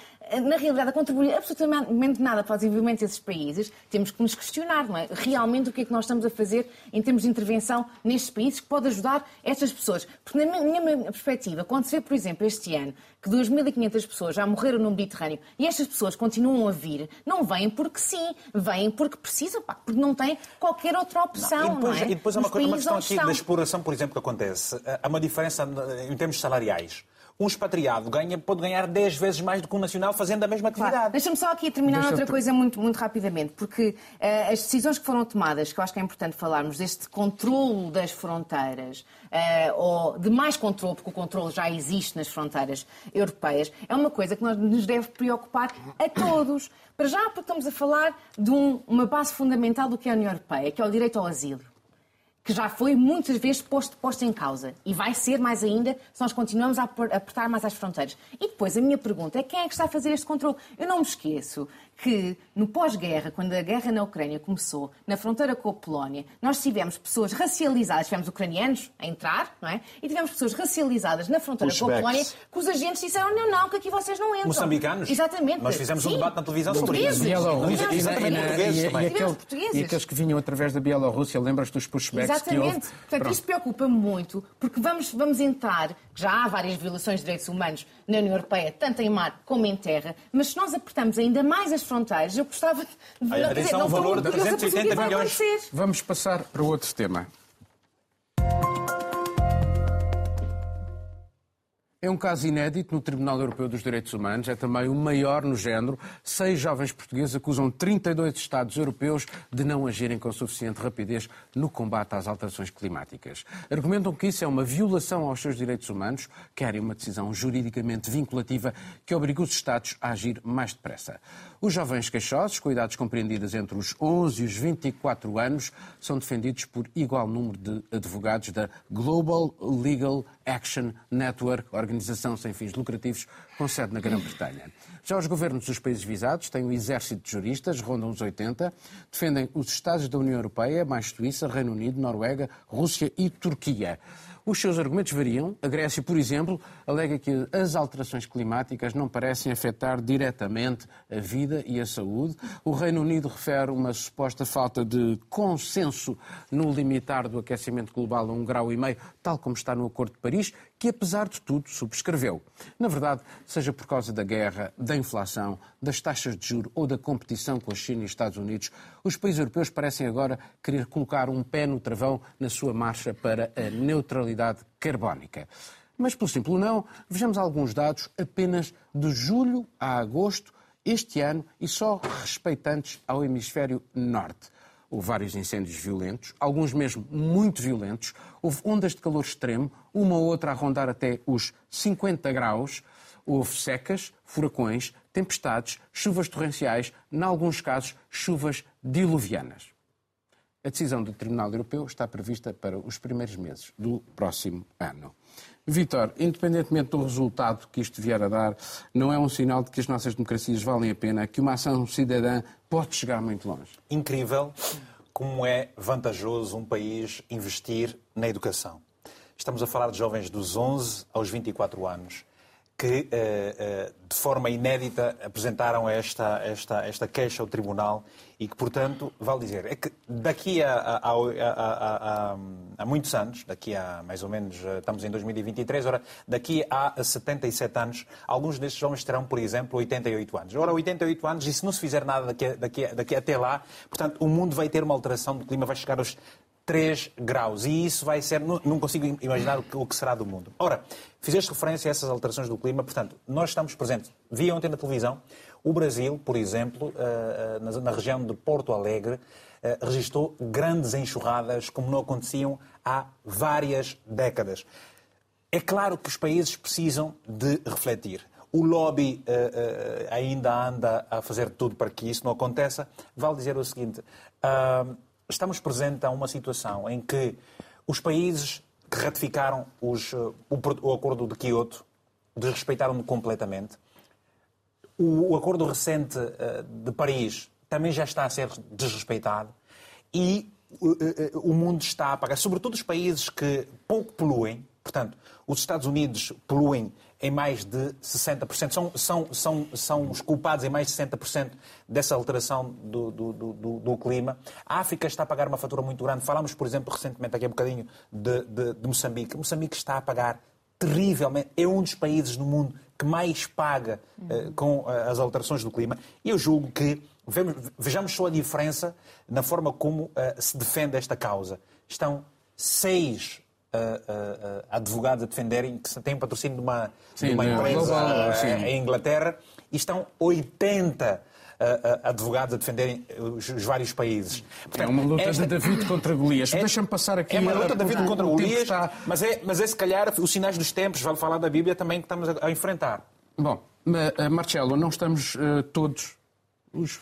na realidade, a contribuir absolutamente nada para o desenvolvimento desses países, temos que nos questionar, não é? Realmente o que é que nós estamos a fazer em termos de intervenção nestes países que pode ajudar estas pessoas. Porque, na minha perspectiva, quando se vê, por exemplo, este ano, que 2.500 pessoas já morreram no Mediterrâneo e estas pessoas continuam a vir, não vêm porque sim, vêm porque precisam, pá, porque não têm qualquer outra opção. Não, e, depois, não é? e depois há uma, uma questão aqui da exploração, por exemplo, que acontece. Há uma diferença em termos salariais um expatriado ganha, pode ganhar 10 vezes mais do que um nacional fazendo a mesma atividade. Claro. Deixa-me só aqui terminar outra coisa muito, muito rapidamente, porque uh, as decisões que foram tomadas, que eu acho que é importante falarmos, deste controlo das fronteiras, uh, ou de mais controle, porque o controle já existe nas fronteiras europeias, é uma coisa que nos deve preocupar a todos. Para já, porque estamos a falar de um, uma base fundamental do que é a União Europeia, que é o direito ao asilo que já foi muitas vezes posto, posto em causa e vai ser mais ainda se nós continuamos a apertar mais as fronteiras. E depois a minha pergunta é quem é que está a fazer este controle? Eu não me esqueço que no pós-guerra, quando a guerra na Ucrânia começou, na fronteira com a Polónia, nós tivemos pessoas racializadas, tivemos ucranianos a entrar, não é? E tivemos pessoas racializadas na fronteira com a Polónia, que os agentes disseram, não, não, que aqui vocês não entram. Moçambicanos? Exatamente. Nós fizemos Sim. um debate na televisão sobre isso. Exatamente, portugueses também. E aqueles que vinham através da Bielorrússia, lembras-te dos pushbacks Exatamente. que houve? Portanto, Pronto. isto preocupa-me muito, porque vamos, vamos entrar, já há várias violações de direitos humanos na União Europeia, tanto em mar como em terra, mas se nós apertamos ainda mais as fronteiras, eu gostava de... Olha, dizer, não, valor de 380 milhões. Vamos passar para outro tema. É um caso inédito no Tribunal Europeu dos Direitos Humanos, é também o maior no género. Seis jovens portugueses acusam 32 Estados europeus de não agirem com suficiente rapidez no combate às alterações climáticas. Argumentam que isso é uma violação aos seus direitos humanos, querem uma decisão juridicamente vinculativa que obrigue os Estados a agir mais depressa. Os jovens queixosos, com idades compreendidas entre os 11 e os 24 anos, são defendidos por igual número de advogados da Global Legal Action Network, organização sem fins lucrativos com sede na Grã-Bretanha. Já os governos dos países visados têm um exército de juristas, rondam os 80, defendem os Estados da União Europeia, mais Suíça, Reino Unido, Noruega, Rússia e Turquia. Os seus argumentos variam. A Grécia, por exemplo, alega que as alterações climáticas não parecem afetar diretamente a vida e a saúde. O Reino Unido refere uma suposta falta de consenso no limitar do aquecimento global a um grau e meio, tal como está no Acordo de Paris, que apesar de tudo subscreveu. Na verdade, seja por causa da guerra, da inflação, das taxas de juro ou da competição com a China e os Estados Unidos, os países europeus parecem agora querer colocar um pé no travão na sua marcha para a neutralidade carbónica. Mas, pelo simples não, vejamos alguns dados apenas de julho a agosto este ano e só respeitantes ao hemisfério norte. Houve vários incêndios violentos, alguns mesmo muito violentos. Houve ondas de calor extremo, uma ou outra a rondar até os 50 graus. Houve secas, furacões, tempestades, chuvas torrenciais, em alguns casos, chuvas diluvianas. A decisão do Tribunal Europeu está prevista para os primeiros meses do próximo ano. Vitor, independentemente do resultado que isto vier a dar, não é um sinal de que as nossas democracias valem a pena, que uma ação cidadã pode chegar muito longe. Incrível como é vantajoso um país investir na educação. Estamos a falar de jovens dos 11 aos 24 anos que, eh, eh, de forma inédita, apresentaram esta, esta, esta queixa ao Tribunal e que, portanto, vale dizer, é que daqui a, a, a, a, muitos anos, daqui a mais ou menos, eh, estamos em 2023, ora, daqui a 77 anos, alguns destes jovens terão, por exemplo, 88 anos. Ora, 88 anos, e se não se fizer nada daqui, daqui, daqui até lá, portanto, o mundo vai ter uma alteração do clima, vai chegar aos 3 graus. E isso vai ser. Não, consigo imaginar o que, será do mundo. Ora, fizeste referência a essas alterações do clima, portanto, nós estamos presentes. Vi ontem na televisão o Brasil, por exemplo, eh, eh, na região de Porto Alegre, eh, registrou grandes enxurradas como não aconteciam há várias décadas. É claro que os países precisam de refletir. O lobby ainda anda a fazer tudo para que isso não aconteça. Vale dizer o seguinte: uh, estamos presentes a uma situação em que os países que ratificaram os, o, o, acordo de Kyoto desrespeitaram-no completamente. O, o, acordo recente uh, de Paris também já está a ser desrespeitado e uh, uh, o mundo está a pagar, sobretudo os países que pouco poluem, portanto, os Estados Unidos poluem em mais de 60%, são, são, são, são os culpados em mais de 60% dessa alteração do, do, do, do, clima. A África está a pagar uma fatura muito grande. Falámos, por exemplo, recentemente, aqui um bocadinho, de, de, de Moçambique. Moçambique está a pagar terrivelmente. É um dos países no mundo que mais paga uh, com uh, as alterações do clima. E eu julgo que vejamos só a diferença na forma como uh, se defende esta causa. Estão seis advogados a defenderem, que têm patrocínio de uma, sim, de uma empresa uh, em Inglaterra, e estão 80 advogados a defenderem os, os vários países. Portanto, é uma luta esta... de David contra Golias. É, Deixa-me passar aqui. É uma luta de David contra Golias, está... mas, é, mas é se calhar os sinais dos tempos, vale falar da Bíblia também, que estamos a, enfrentar. Bom, Marcelo, não estamos todos os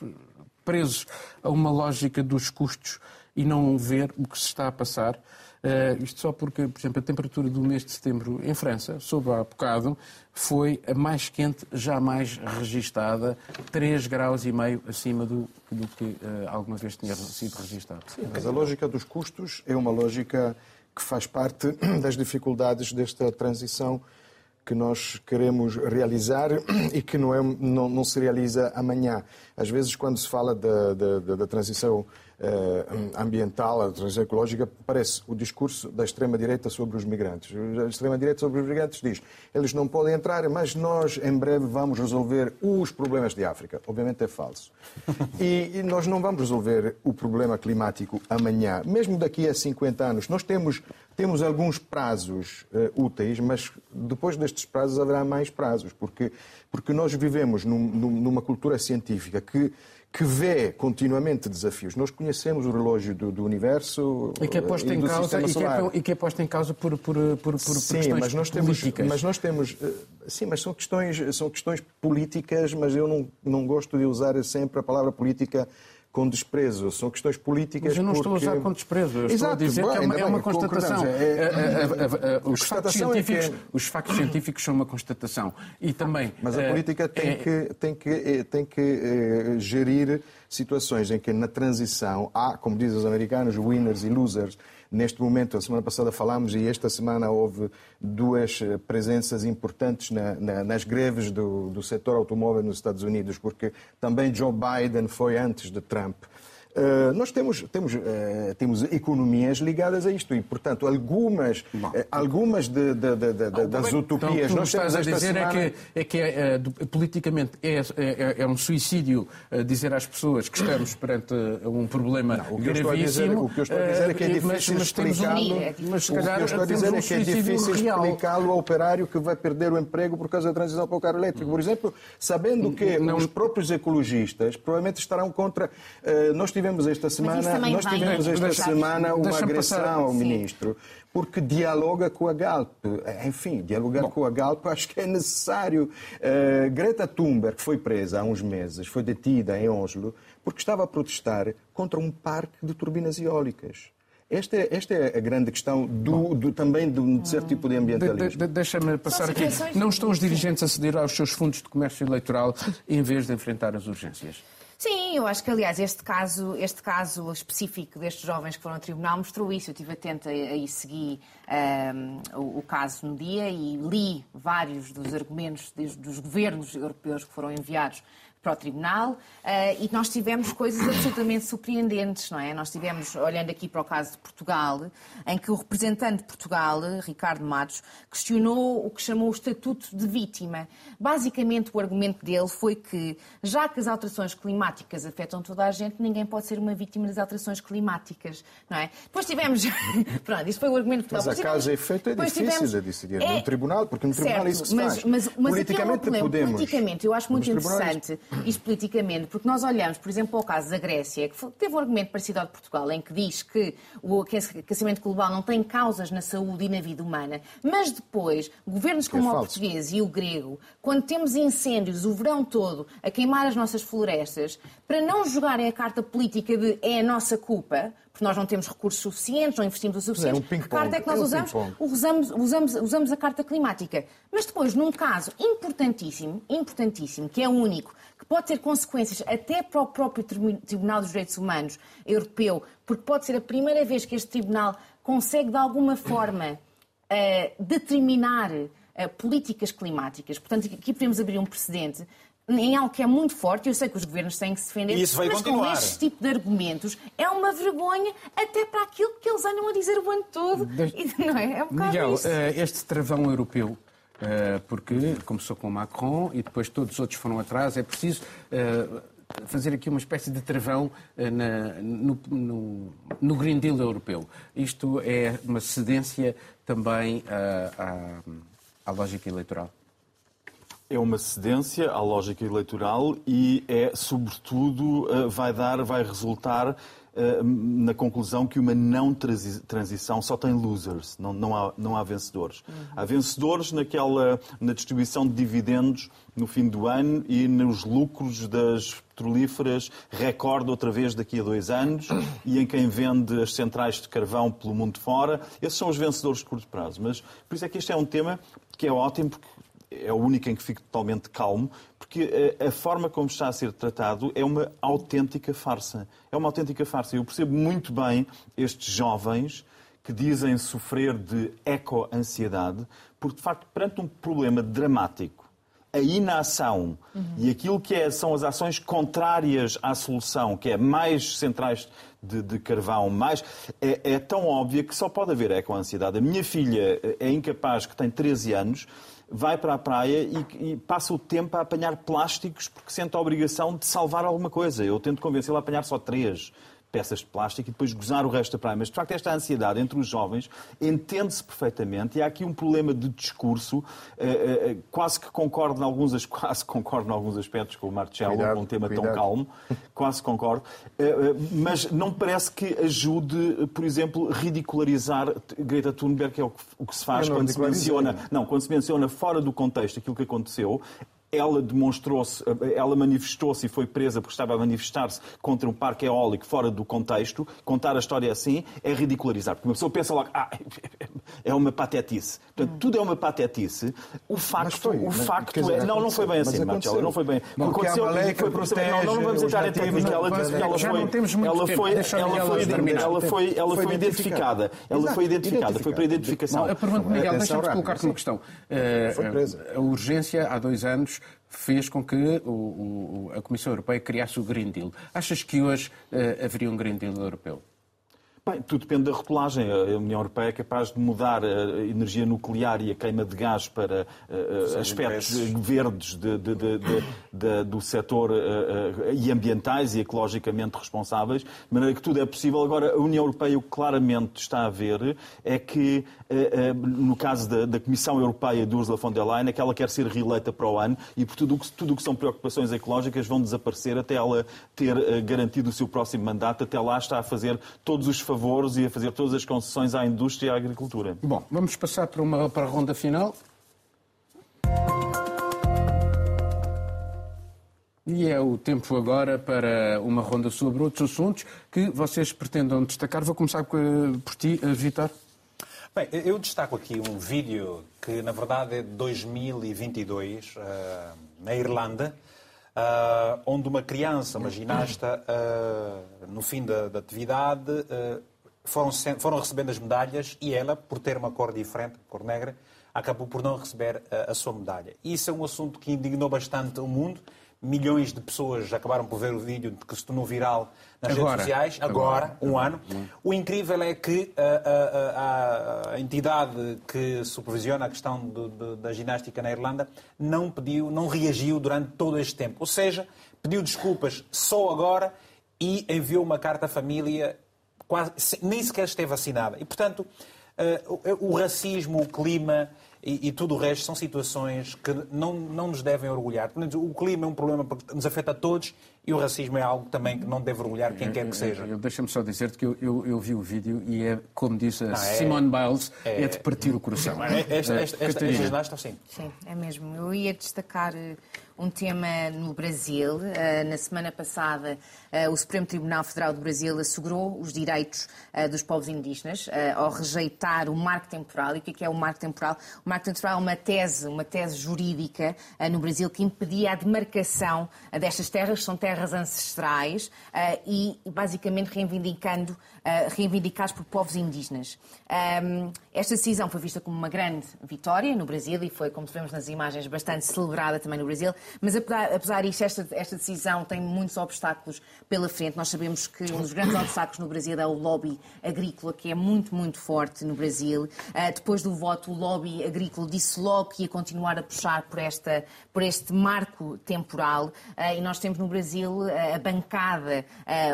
presos a uma lógica dos custos e não ver o que se está a passar. Uh, isto só porque, por exemplo, a temperatura do mês de setembro em França, sob há bocado, foi a mais quente jamais registada, 3 graus e meio acima do, do que uh, alguma vez tinha sido registado. Sim, mas a lógica dos custos é uma lógica que faz parte das dificuldades desta transição que nós queremos realizar e que não, é, não, não se realiza amanhã. Às vezes, quando se fala da, da, da transição ambiental, a transição ecológica, parece o discurso da extrema-direita sobre os migrantes. A extrema-direita sobre os migrantes diz eles não podem entrar, mas nós em breve vamos resolver os problemas de África. Obviamente é falso. E, e nós não vamos resolver o problema climático amanhã, mesmo daqui a 50 anos. Nós temos, temos alguns prazos uh, úteis, mas depois destes prazos haverá mais prazos, porque, porque nós vivemos num, numa cultura científica que que vê continuamente desafios. Nós conhecemos o relógio do, do universo e que é posto em causa e que é, e que é posto em causa por por por, por sim, questões mas nós políticas. Temos, mas nós temos eh, sim, mas são questões são questões políticas, mas eu não não gosto de usar sempre a palavra política com desprezo. São questões políticas. Mas eu não porque... estou a usar com desprezo. Eu Exato, estou a dizer bem, que é uma, é uma constatação. É, é, os, factos científicos, é... os factos científicos são uma constatação. E também. Mas a política tem que, tem que, tem que eh, gerir situações em que na transição há, como dizem os americanos, winners e losers. Neste momento, a semana passada falámos e esta semana houve duas eh, presenças importantes na, na, nas greves do, do setor automóvel nos Estados Unidos, porque também Joe Biden foi antes de Trump. Uh, nós temos, temos, uh, temos economias ligadas a isto e, portanto, algumas, uh, algumas de, de, de, das utopias... Então, o que estás a dizer semana... é que, é que é, politicamente é, é, é, um suicídio dizer às pessoas que estamos perante um problema não, o que gravíssimo. o que eu estou a dizer é que é difícil explicá-lo... Mas, se calhar, o que eu estou a dizer é que é difícil explicá-lo ao operário que vai perder o emprego por causa da transição para o carro elétrico. Por exemplo, sabendo que não... os próprios ecologistas provavelmente estarão contra... nós tivemos esta semana, nós tivemos esta semana uma agressão ao ministro, porque dialoga com a Galp. Enfim, dialogar Bom. com a Galp acho que é necessário. Uh, Greta Thunberg foi presa há uns meses, foi detida em Oslo, porque estava a protestar contra um parque de turbinas eólicas. Esta é, esta é a grande questão do, do também de um certo tipo de ambientalismo. De, de, Deixa-me passar aqui. Não estão os dirigentes a ceder aos seus fundos de comércio eleitoral em vez de enfrentar as urgências? Sim, eu acho que, aliás, este caso, este caso específico destes jovens que foram ao tribunal mostrou isso. Eu estive atenta e segui um, o, o, caso no dia e li vários dos argumentos dos, dos governos europeus que foram enviados para o Tribunal uh, e nós tivemos coisas absolutamente surpreendentes, não é? Nós tivemos, olhando aqui para o caso de Portugal, em que o representante de Portugal, Ricardo Matos, questionou o que chamou o estatuto de vítima. Basicamente, o argumento dele foi que, já que as alterações climáticas afetam toda a gente, ninguém pode ser uma vítima das alterações climáticas, não é? Depois tivemos... Pronto, isso foi o argumento de Portugal. Mas a causa e efeito é difícil tivemos... de decidir é... no Tribunal, porque no Tribunal certo, é isso que se mas, faz. Mas, mas politicamente é podemos... Politicamente, eu acho muito interessante isto politicamente, porque nós olhamos, por exemplo, ao caso da Grécia, que teve um argumento parecido ao de Portugal, em que diz que o aquecimento global não tem causas na saúde e na vida humana, mas depois, governos como é o português e o grego, quando temos incêndios o verão todo a queimar as nossas florestas, para não jogarem a carta política de é a nossa culpa, porque nós não temos recursos suficientes, não investimos o suficiente. É um a carta é que nós é usamos, usamos, usamos, usamos a carta climática. Mas depois, num caso importantíssimo, importantíssimo, que é o único, que pode ter consequências até para o próprio Tribunal dos Direitos Humanos Europeu, porque pode ser a primeira vez que este tribunal consegue, de alguma forma, uh, determinar uh, políticas climáticas. Portanto, aqui podemos abrir um precedente em algo que é muito forte, eu sei que os governos têm que se defender, isso vai mas continuar. com este tipo de argumentos é uma vergonha até para aquilo que eles andam a dizer o ano todo. De... Não é? é um Miguel, isso. Eh, este travão europeu eh, porque começou com Macron e depois todos os outros foram atrás. É preciso eh, fazer aqui uma espécie de travão na, no, no, no, Green Deal europeu. Isto é uma cedência também à, à lógica eleitoral. É uma cedência à lógica eleitoral e é, sobretudo, vai dar, vai resultar uh, na conclusão que uma não transição só tem losers, não, não, há, não há vencedores. Uhum. Há vencedores naquela, na distribuição de dividendos no fim do ano e nos lucros das petrolíferas, recorde outra vez daqui a dois anos, e em quem vende as centrais de carvão pelo mundo fora. Esses são os vencedores de curto prazo. Mas por isso é que este é um tema que é ótimo, porque é o único em que fico totalmente calmo, porque a, a, forma como está a ser tratado é uma autêntica farsa. É uma autêntica farsa. Eu percebo muito bem estes jovens que dizem sofrer de eco-ansiedade, porque, de facto, perante um problema dramático, a inação uhum. e aquilo que é, são as ações contrárias à solução, que é mais centrais de, de carvão, mais, é, é, tão óbvia que só pode haver eco-ansiedade. A minha filha é incapaz, que tem 13 anos, vai para a praia e, e, passa o tempo a apanhar plásticos porque sente a obrigação de salvar alguma coisa. Eu tento convencê-la a apanhar só três peças de plástico e depois gozar o resto da praia. Mas, de facto, esta ansiedade entre os jovens entende-se perfeitamente e há aqui um problema de discurso. Eh, eh, quase que concordo em alguns, quase concordo em alguns aspectos com o Marcelo, com um tema cuidado. tão calmo. Quase concordo. Eh, mas não parece que ajude, por exemplo, ridicularizar Greta Thunberg, que é o que se faz quando se menciona... Não, quando se menciona fora do contexto aquilo que aconteceu, ela demonstrou-se, ela manifestou-se e foi presa porque estava a manifestar-se contra um parque eólico fora do contexto. Contar a história assim é ridicularizar, porque uma pessoa pensa logo, ah, é uma patetice. Portanto, tudo é uma patetice. O facto, foi, o facto é. Dizer, não, não foi bem assim, Marcelo, não foi bem. Bom, aconteceu, foi, protege, não, não vamos entrar em técnicos. Ela disse que ela foi, ela foi, ela foi, ela foi, ela foi identificada. Ela foi identificada, foi para identificação. A pergunta, Miguel, deixa-me colocar-te uma questão. A urgência, há dois anos, fez com que o, o, a Comissão Europeia criasse o Green Deal. Achas que hoje uh, haveria um Green Deal europeu? Bem, tudo depende da rotulagem. A União Europeia é capaz de mudar a energia nuclear e a queima de gás para uh, aspectos verdes de, de, de, do setor uh, e ambientais e ecologicamente responsáveis, de maneira que tudo é possível. Agora, a União Europeia o que claramente está a ver é que, uh, no caso da, da, Comissão Europeia de Ursula von der Leyen, é que ela quer ser reeleita para o ano e por tudo o que são preocupações ecológicas vão desaparecer até ela ter garantido o seu próximo mandato. Até lá está a fazer todos os favores e a fazer todas as concessões à indústria e à agricultura. Bom, vamos passar para, uma, para a ronda final. E é o tempo agora para uma ronda sobre outros assuntos que vocês pretendam destacar. Vou começar por ti, Vitor. Bem, eu destaco aqui um vídeo que, na verdade, é de 2022, uh, na Irlanda, uh, onde uma criança, uma ginasta, uh, no fim da, da atividade, uh, foram, foram recebendo as medalhas e ela, por ter uma cor diferente, cor negra, acabou por não receber a, sua medalha. Isso é um assunto que indignou bastante o mundo. Milhões de pessoas acabaram por ver o vídeo que se tornou viral nas agora, redes sociais, agora, agora um agora. ano. O incrível é que a, a, a, entidade que supervisiona a questão do, do, da ginástica na Irlanda não pediu, não reagiu durante todo este tempo. Ou seja, pediu desculpas só agora e enviou uma carta à família, quase, nem sequer esteve assinada. E, portanto, o racismo, o clima e, e, tudo o resto são situações que não, não nos devem orgulhar. O clima é um problema que nos afeta a todos e o racismo é algo também que não deve orgulhar quem quer que seja. Deixa-me só dizer-te que eu, eu, eu, vi o vídeo e é, como disse a não, é, Simone Biles, é, é, de partir o coração. É, esta, esta, esta, esta, sim. Sim, é mesmo. Eu ia destacar eh, um tema no Brasil. Eh, na semana passada, eh, o Supremo Tribunal Federal do Brasil assegurou os direitos eh, dos povos indígenas ao rejeitar o marco temporal. E o que é o marco temporal? O marco temporal é uma tese, uma tese jurídica no Brasil que impedia a demarcação destas terras, são terras ancestrais, e basicamente reivindicando, reivindicados por povos indígenas. Esta decisão foi vista como uma grande vitória no Brasil e foi, como vemos nas imagens, bastante celebrada também no Brasil. Mas apesar, apesar disto, esta, esta decisão tem muitos obstáculos pela frente. Nós sabemos que um dos grandes obstáculos no Brasil é o lobby agrícola, que é muito, muito forte no Brasil. Uh, depois do voto, o lobby agrícola disse logo que ia continuar a puxar por, esta, por este marco temporal. Uh, e nós temos no Brasil uh, a bancada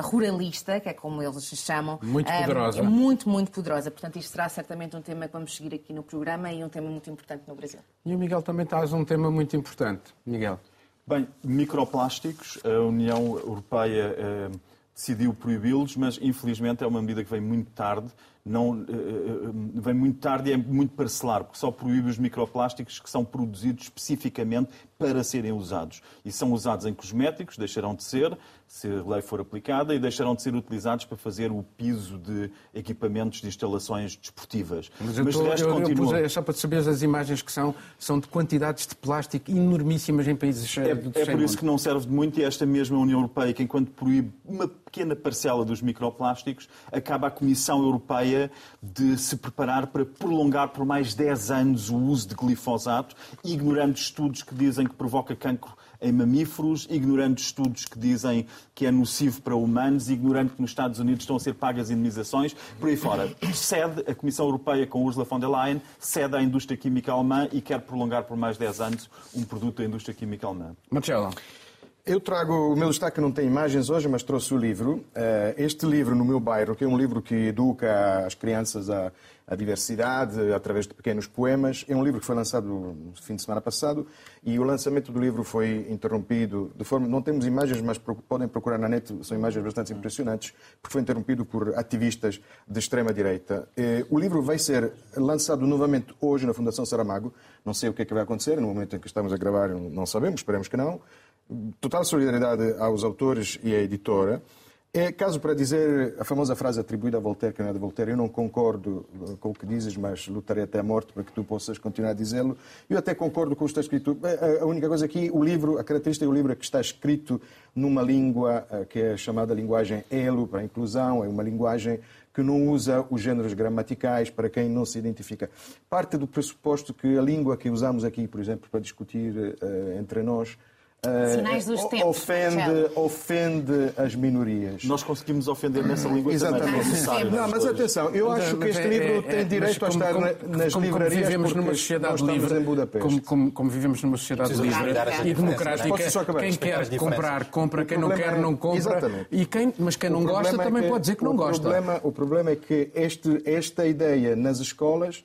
ruralista, que é como eles se chamam. Muito poderosa. muito, muito poderosa. Portanto, isto será certamente um tema que vamos seguir aqui no programa e um tema muito importante no Brasil. E o Miguel também traz um tema muito importante. Miguel. Bem, microplásticos, a União Europeia eh, decidiu proibi-los, mas infelizmente é uma medida que vem muito tarde não, eh, eh, vem muito tarde e é muito parcelar, porque só proíbe os microplásticos que são produzidos especificamente para serem usados. E são usados em cosméticos, deixarão de ser, se a lei for aplicada, e deixarão de ser utilizados para fazer o piso de equipamentos de instalações desportivas. Mas, eu Mas de resto, eu, continua... eu só para saber as imagens que são, são de quantidades de plástico enormíssimas em países É, do é por isso que não serve de muito e esta mesma União Europeia, que enquanto proíbe uma pequena parcela dos microplásticos, acaba a Comissão Europeia de se preparar para prolongar por mais 10 anos o uso de glifosato, ignorando estudos que dizem que provoca cancro em mamíferos, ignorando estudos que dizem que é nocivo para humanos, ignorando que nos Estados Unidos estão a ser pagas indemnizações, por aí fora. Cede a Comissão Europeia com Ursula von der Leyen, cede à indústria química alemã e quer prolongar por mais 10 anos um produto da indústria química alemã. Marcelo. Eu trago, o meu destaque não tem imagens hoje, mas trouxe o livro. Eh, este livro, No Meu Bairro, que é um livro que educa as crianças a, a diversidade através de pequenos poemas, é um livro que foi lançado no fim de semana passado e o lançamento do livro foi interrompido de forma. Não temos imagens, mas podem procurar na net, são imagens bastante impressionantes, porque foi interrompido por ativistas de extrema-direita. Eh, o livro vai ser lançado novamente hoje na Fundação Saramago. Não sei o que é que vai acontecer, no momento em que estamos a gravar, não sabemos, esperemos que não total solidariedade aos autores e à editora. É caso para dizer a famosa frase atribuída a Voltaire, que não é de Voltaire, eu não concordo com o que dizes, mas lutarei até a morte para que tu possas continuar a dizê-lo. Eu até concordo com o que está escrito. A única coisa aqui, o livro, a característica do livro é que está escrito numa língua eh, que é chamada linguagem ELO, para a inclusão, é uma linguagem que não usa os géneros gramaticais para quem não se identifica. Parte do pressuposto que a língua que usamos aqui, por exemplo, para discutir entre nós, Sinais dos tempos. Ofende, ofende as minorias. Nós conseguimos ofender nessa língua Exatamente. também. Não, mas atenção, eu acho que este é, livro tem é, direito a estar nas livrarias como vivemos numa sociedade livre, em Budapeste. Como, como, como vivemos numa sociedade livre e democrática, quem quer comprar, compra, quem não quer, não compra. Exatamente. E quem, mas quem não gosta também pode dizer que não gosta. o problema é que este, esta ideia nas escolas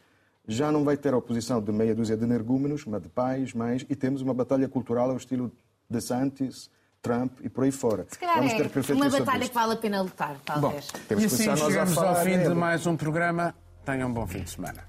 já não vai ter a oposição de meia dúzia de energúmenos, mas de pais, mães, e temos uma batalha cultural ao estilo de Santis, Trump e por aí fora. Se calhar Vamos ter é uma batalha que vale a pena lutar, talvez. Bom, temos e assim chegamos ao fim de mais um programa. Tenham um bom fim de semana.